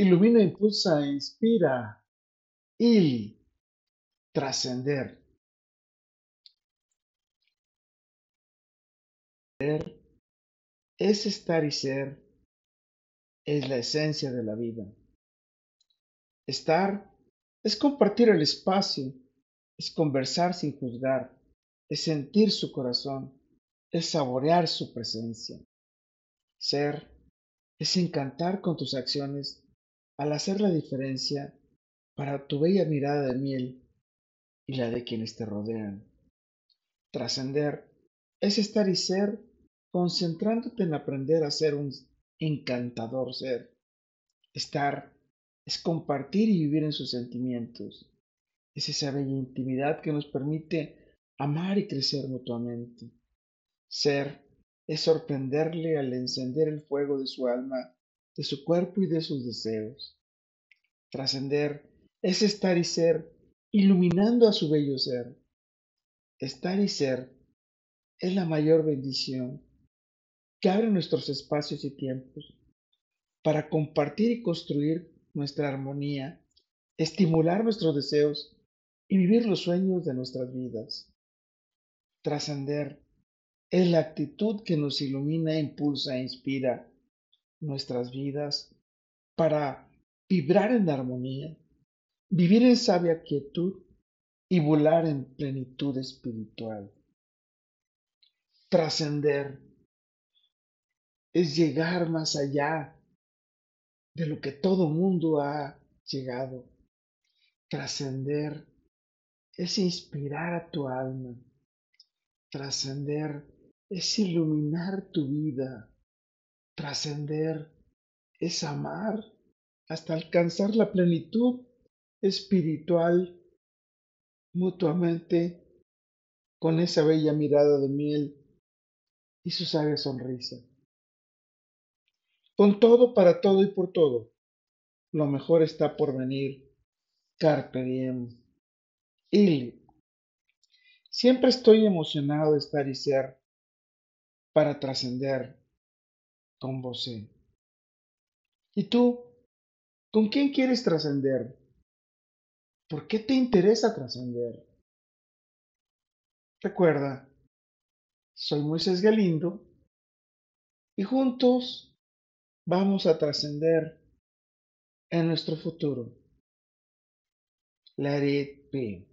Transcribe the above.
ilumina, impulsa, inspira y trascender. Es estar y ser, es la esencia de la vida. Estar es compartir el espacio, es conversar sin juzgar, es sentir su corazón, es saborear su presencia. Ser es encantar con tus acciones al hacer la diferencia para tu bella mirada de miel y la de quienes te rodean. Trascender es estar y ser concentrándote en aprender a ser un encantador ser. Estar es compartir y vivir en sus sentimientos. Es esa bella intimidad que nos permite amar y crecer mutuamente. Ser es sorprenderle al encender el fuego de su alma, de su cuerpo y de sus deseos. Trascender es estar y ser iluminando a su bello ser. Estar y ser es la mayor bendición que abre nuestros espacios y tiempos para compartir y construir nuestra armonía, estimular nuestros deseos y vivir los sueños de nuestras vidas. Trascender es la actitud que nos ilumina, impulsa e inspira nuestras vidas para vibrar en armonía, vivir en sabia quietud y volar en plenitud espiritual. Trascender es llegar más allá de lo que todo mundo ha llegado. Trascender es inspirar a tu alma. Trascender es iluminar tu vida. Trascender es amar hasta alcanzar la plenitud espiritual mutuamente con esa bella mirada de miel y su sabia sonrisa. Con todo, para todo y por todo, lo mejor está por venir. Carpe diem. Y Siempre estoy emocionado de estar y ser para trascender con vos. ¿Y tú? ¿Con quién quieres trascender? ¿Por qué te interesa trascender? Recuerda, soy Moisés Galindo y juntos vamos a trascender en nuestro futuro. Let it be.